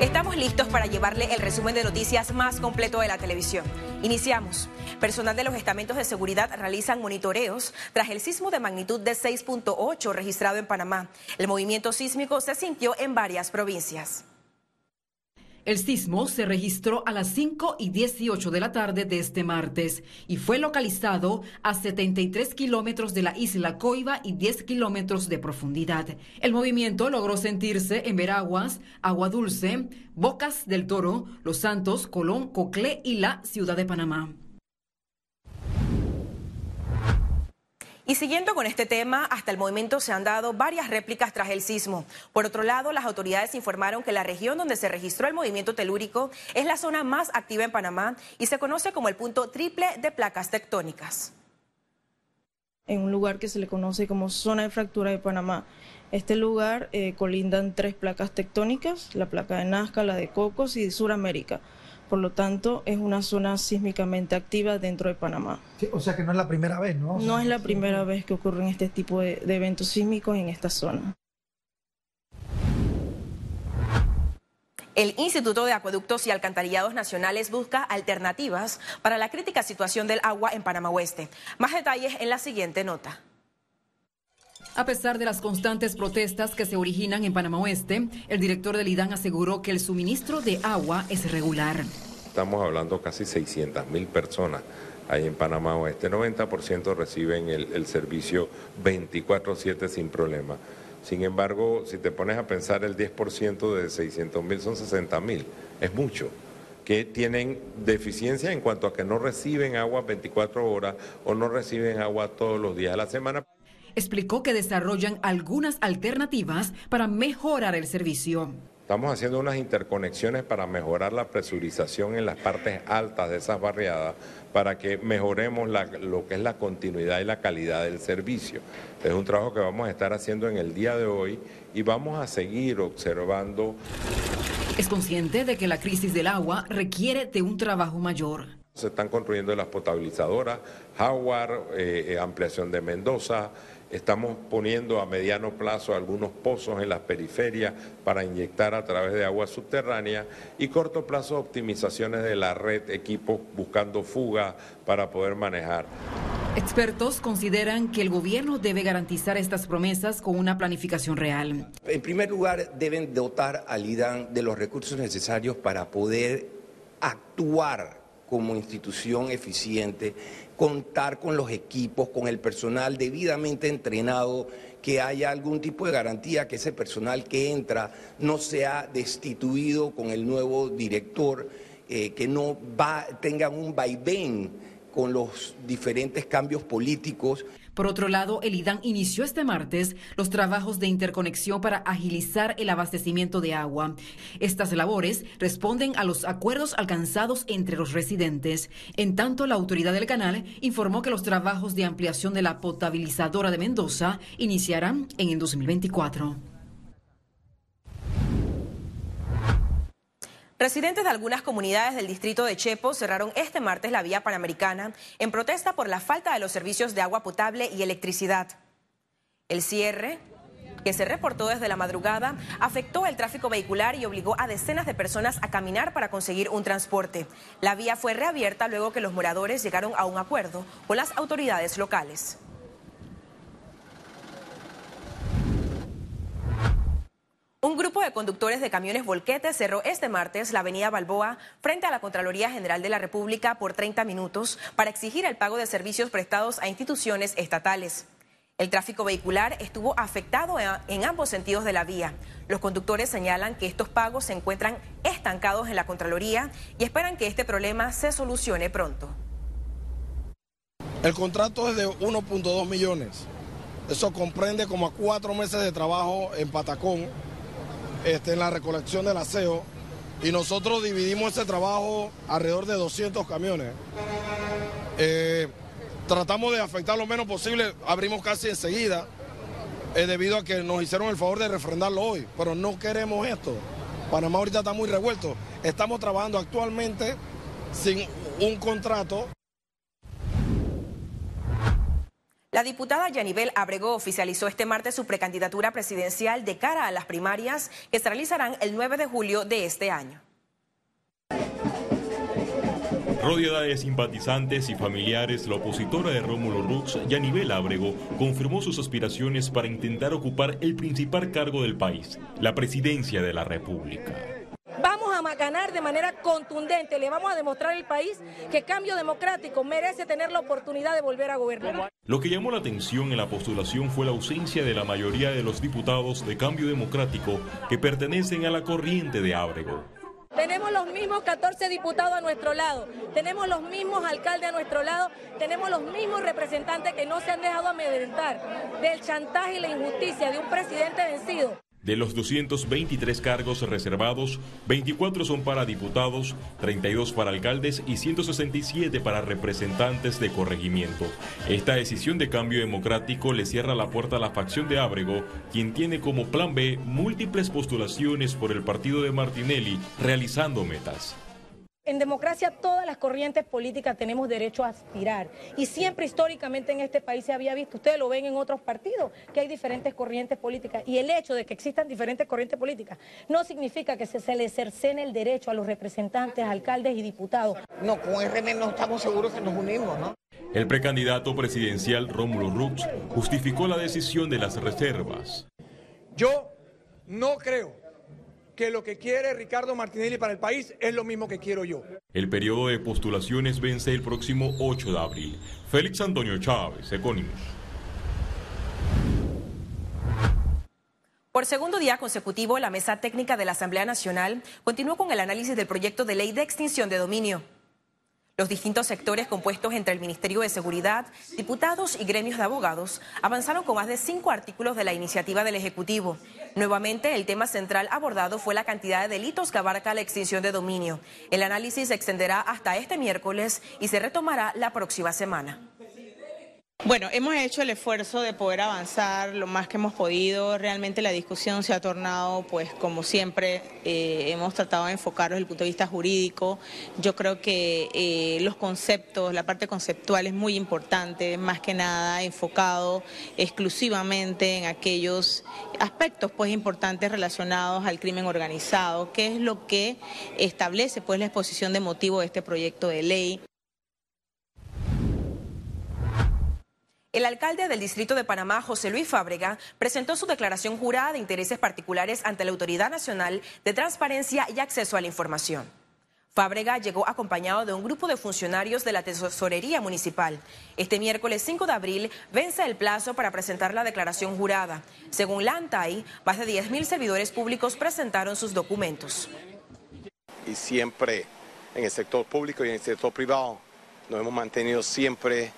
Estamos listos para llevarle el resumen de noticias más completo de la televisión. Iniciamos. Personal de los estamentos de seguridad realizan monitoreos tras el sismo de magnitud de 6.8 registrado en Panamá. El movimiento sísmico se sintió en varias provincias. El sismo se registró a las 5 y 18 de la tarde de este martes y fue localizado a 73 kilómetros de la isla Coiba y 10 kilómetros de profundidad. El movimiento logró sentirse en Veraguas, Agua Dulce, Bocas del Toro, Los Santos, Colón, Coclé y la ciudad de Panamá. Y siguiendo con este tema, hasta el momento se han dado varias réplicas tras el sismo. Por otro lado, las autoridades informaron que la región donde se registró el movimiento telúrico es la zona más activa en Panamá y se conoce como el punto triple de placas tectónicas. En un lugar que se le conoce como zona de fractura de Panamá. Este lugar eh, colindan tres placas tectónicas, la placa de Nazca, la de Cocos y Suramérica. Por lo tanto, es una zona sísmicamente activa dentro de Panamá. o sea que no es la primera vez, ¿no? no es la primera vez que ocurren este tipo de, de eventos sísmicos en esta zona. El Instituto de Acueductos y Alcantarillados Nacionales busca alternativas para la crítica situación del agua en Panamá Oeste. Más detalles en la siguiente nota. A pesar de las constantes protestas que se originan en Panamá Oeste, el director del IDAN aseguró que el suministro de agua es regular. Estamos hablando casi 600 mil personas ahí en Panamá Oeste. 90% reciben el, el servicio 24/7 sin problema. Sin embargo, si te pones a pensar, el 10% de 600 mil son 60 mil. Es mucho que tienen deficiencia en cuanto a que no reciben agua 24 horas o no reciben agua todos los días de la semana explicó que desarrollan algunas alternativas para mejorar el servicio. Estamos haciendo unas interconexiones para mejorar la presurización en las partes altas de esas barriadas para que mejoremos lo que es la continuidad y la calidad del servicio. Es un trabajo que vamos a estar haciendo en el día de hoy y vamos a seguir observando. Es consciente de que la crisis del agua requiere de un trabajo mayor. Se están construyendo las potabilizadoras, Howard, eh, eh, ampliación de Mendoza, Estamos poniendo a mediano plazo algunos pozos en las periferias para inyectar a través de agua subterránea y corto plazo optimizaciones de la red, equipos buscando fuga para poder manejar. Expertos consideran que el gobierno debe garantizar estas promesas con una planificación real. En primer lugar, deben dotar al IDAN de los recursos necesarios para poder actuar como institución eficiente contar con los equipos, con el personal debidamente entrenado, que haya algún tipo de garantía que ese personal que entra no sea destituido con el nuevo director, eh, que no va, tengan un vaivén con los diferentes cambios políticos. Por otro lado, el IDAN inició este martes los trabajos de interconexión para agilizar el abastecimiento de agua. Estas labores responden a los acuerdos alcanzados entre los residentes. En tanto, la autoridad del canal informó que los trabajos de ampliación de la potabilizadora de Mendoza iniciarán en el 2024. Residentes de algunas comunidades del distrito de Chepo cerraron este martes la vía panamericana en protesta por la falta de los servicios de agua potable y electricidad. El cierre, que se reportó desde la madrugada, afectó el tráfico vehicular y obligó a decenas de personas a caminar para conseguir un transporte. La vía fue reabierta luego que los moradores llegaron a un acuerdo con las autoridades locales. Un grupo conductores de camiones volquetes cerró este martes la avenida Balboa frente a la Contraloría General de la República por 30 minutos para exigir el pago de servicios prestados a instituciones estatales. El tráfico vehicular estuvo afectado en ambos sentidos de la vía. Los conductores señalan que estos pagos se encuentran estancados en la Contraloría y esperan que este problema se solucione pronto. El contrato es de 1.2 millones. Eso comprende como a cuatro meses de trabajo en Patacón este, en la recolección del aseo y nosotros dividimos ese trabajo alrededor de 200 camiones. Eh, tratamos de afectar lo menos posible, abrimos casi enseguida, eh, debido a que nos hicieron el favor de refrendarlo hoy, pero no queremos esto. Panamá ahorita está muy revuelto. Estamos trabajando actualmente sin un contrato. La diputada Yanibel Abrego oficializó este martes su precandidatura presidencial de cara a las primarias que se realizarán el 9 de julio de este año. Rodeada de simpatizantes y familiares, la opositora de Rómulo Rux, Yanibel Ábrego, confirmó sus aspiraciones para intentar ocupar el principal cargo del país, la presidencia de la República. Ganar de manera contundente, le vamos a demostrar al país que Cambio Democrático merece tener la oportunidad de volver a gobernar. Lo que llamó la atención en la postulación fue la ausencia de la mayoría de los diputados de Cambio Democrático que pertenecen a la corriente de Ábrego. Tenemos los mismos 14 diputados a nuestro lado, tenemos los mismos alcaldes a nuestro lado, tenemos los mismos representantes que no se han dejado amedrentar del chantaje y la injusticia de un presidente vencido. De los 223 cargos reservados, 24 son para diputados, 32 para alcaldes y 167 para representantes de corregimiento. Esta decisión de cambio democrático le cierra la puerta a la facción de Ábrego, quien tiene como plan B múltiples postulaciones por el partido de Martinelli, realizando metas. En democracia todas las corrientes políticas tenemos derecho a aspirar y siempre históricamente en este país se había visto, ustedes lo ven en otros partidos, que hay diferentes corrientes políticas y el hecho de que existan diferentes corrientes políticas no significa que se, le cercene el derecho a los representantes, alcaldes y diputados. No, con RN no estamos seguros que nos unimos, ¿no? El precandidato presidencial Rómulo Rux justificó la decisión de las reservas. Yo no creo que lo que quiere Ricardo Martinelli para el país es lo mismo que quiero yo. El periodo de postulaciones vence el próximo 8 de abril. Félix Antonio Chávez, Econimus. Por segundo día consecutivo, la Mesa Técnica de la Asamblea Nacional continuó con el análisis del proyecto de ley de extinción de dominio. Los distintos sectores compuestos entre el Ministerio de Seguridad, diputados y gremios de abogados avanzaron con más de cinco artículos de la iniciativa del Ejecutivo. Nuevamente, el tema central abordado fue la cantidad de delitos que abarca la extinción de dominio. El análisis se extenderá hasta este miércoles y se retomará la próxima semana. Bueno, hemos hecho el esfuerzo de poder avanzar lo más que hemos podido. Realmente la discusión se ha tornado, pues como siempre, eh, hemos tratado de enfocarlo desde el punto de vista jurídico. Yo creo que eh, los conceptos, la parte conceptual es muy importante, más que nada enfocado exclusivamente en aquellos aspectos pues importantes relacionados al crimen organizado, que es lo que establece pues la exposición de motivo de este proyecto de ley. El alcalde del Distrito de Panamá, José Luis Fábrega, presentó su declaración jurada de intereses particulares ante la Autoridad Nacional de Transparencia y Acceso a la Información. Fábrega llegó acompañado de un grupo de funcionarios de la Tesorería Municipal. Este miércoles 5 de abril vence el plazo para presentar la declaración jurada. Según la ANTAI, más de 10.000 servidores públicos presentaron sus documentos. Y siempre en el sector público y en el sector privado nos hemos mantenido siempre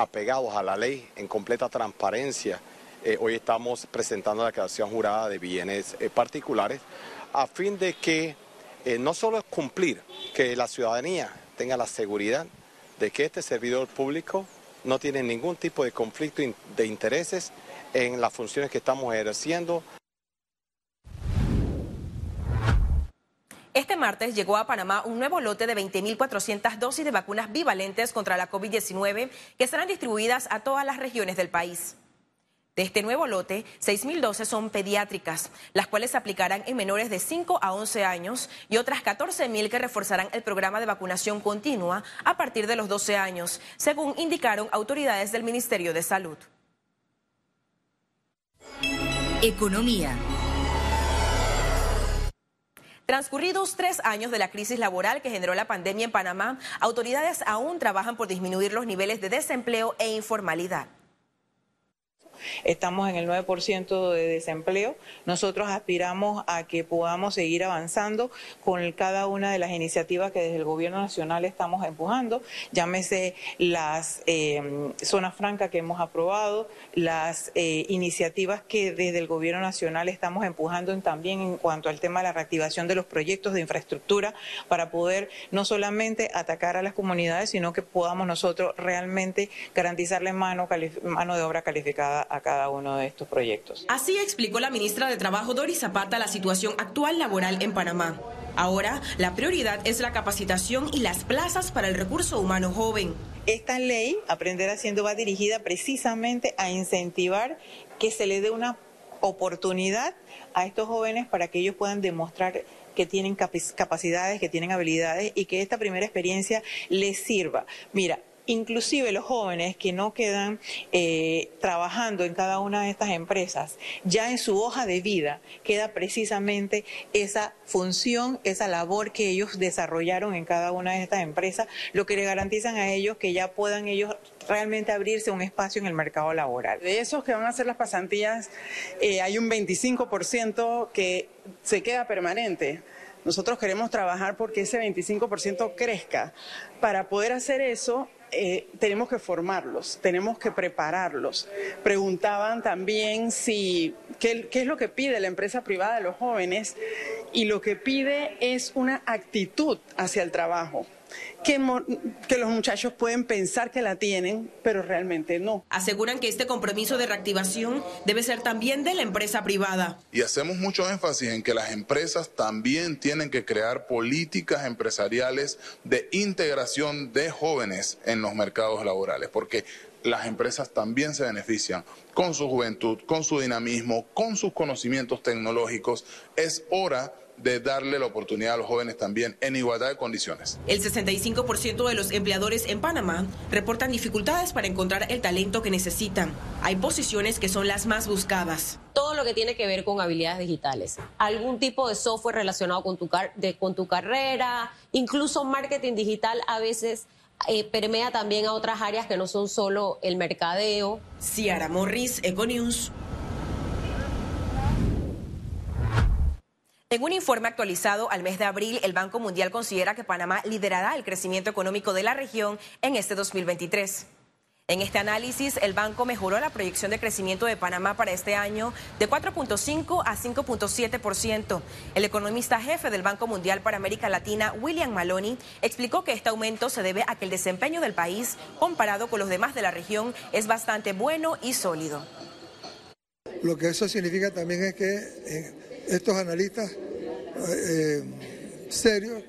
apegados a la ley en completa transparencia. Eh, hoy estamos presentando la declaración jurada de bienes eh, particulares a fin de que eh, no solo es cumplir, que la ciudadanía tenga la seguridad de que este servidor público no tiene ningún tipo de conflicto de intereses en las funciones que estamos ejerciendo. Este martes llegó a Panamá un nuevo lote de 20.400 dosis de vacunas bivalentes contra la COVID-19 que serán distribuidas a todas las regiones del país. De este nuevo lote, 6.000 dosis son pediátricas, las cuales se aplicarán en menores de 5 a 11 años y otras 14.000 que reforzarán el programa de vacunación continua a partir de los 12 años, según indicaron autoridades del Ministerio de Salud. Economía. Transcurridos tres años de la crisis laboral que generó la pandemia en Panamá, autoridades aún trabajan por disminuir los niveles de desempleo e informalidad. Estamos en el 9% de desempleo. Nosotros aspiramos a que podamos seguir avanzando con cada una de las iniciativas que desde el Gobierno Nacional estamos empujando, llámese las eh, zonas francas que hemos aprobado, las eh, iniciativas que desde el Gobierno Nacional estamos empujando también en cuanto al tema de la reactivación de los proyectos de infraestructura para poder no solamente atacar a las comunidades, sino que podamos nosotros realmente garantizarle mano, mano de obra calificada a cada uno de estos proyectos. Así explicó la ministra de Trabajo Doris Zapata la situación actual laboral en Panamá. Ahora, la prioridad es la capacitación y las plazas para el recurso humano joven. Esta ley, Aprender Haciendo, va dirigida precisamente a incentivar que se le dé una oportunidad a estos jóvenes para que ellos puedan demostrar que tienen capacidades, que tienen habilidades y que esta primera experiencia les sirva. Mira, inclusive los jóvenes que no quedan eh, trabajando en cada una de estas empresas, ya en su hoja de vida queda precisamente esa función, esa labor que ellos desarrollaron en cada una de estas empresas, lo que le garantizan a ellos que ya puedan ellos realmente abrirse un espacio en el mercado laboral. De esos que van a hacer las pasantías, eh, hay un 25% que se queda permanente. Nosotros queremos trabajar porque ese 25% crezca. Para poder hacer eso, eh, tenemos que formarlos, tenemos que prepararlos. Preguntaban también si qué, es lo que pide la empresa privada de los jóvenes y lo que pide es una actitud hacia el trabajo que, que, los muchachos pueden pensar que la tienen, pero realmente no. Aseguran que este compromiso de reactivación debe ser también de la empresa privada. Y hacemos mucho énfasis en que las empresas también tienen que crear políticas empresariales de integración de jóvenes en los mercados laborales, porque las empresas también se benefician con su juventud, con su dinamismo, con sus conocimientos tecnológicos. Es hora de darle la oportunidad a los jóvenes también en igualdad de condiciones. El 65% de los empleadores en Panamá reportan dificultades para encontrar el talento que necesitan. Hay posiciones que son las más buscadas. Todo lo que tiene que ver con habilidades digitales, algún tipo de software relacionado con tu, de, con tu carrera, incluso marketing digital a veces eh, permea también a otras áreas que no son solo el mercadeo. Ciara Morris, Econews. En un informe actualizado al mes de abril, el Banco Mundial considera que Panamá liderará el crecimiento económico de la región en este 2023. En este análisis, el banco mejoró la proyección de crecimiento de Panamá para este año de 4.5 a 5.7%. El economista jefe del Banco Mundial para América Latina, William Maloney, explicó que este aumento se debe a que el desempeño del país, comparado con los demás de la región, es bastante bueno y sólido. Lo que eso significa también es que eh, estos analistas eh, serios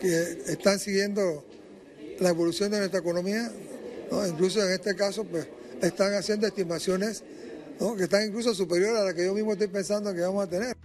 que están siguiendo la evolución de nuestra economía, incluso en este caso, pues están haciendo estimaciones que están incluso superiores a las que yo mismo estoy pensando que vamos a tener.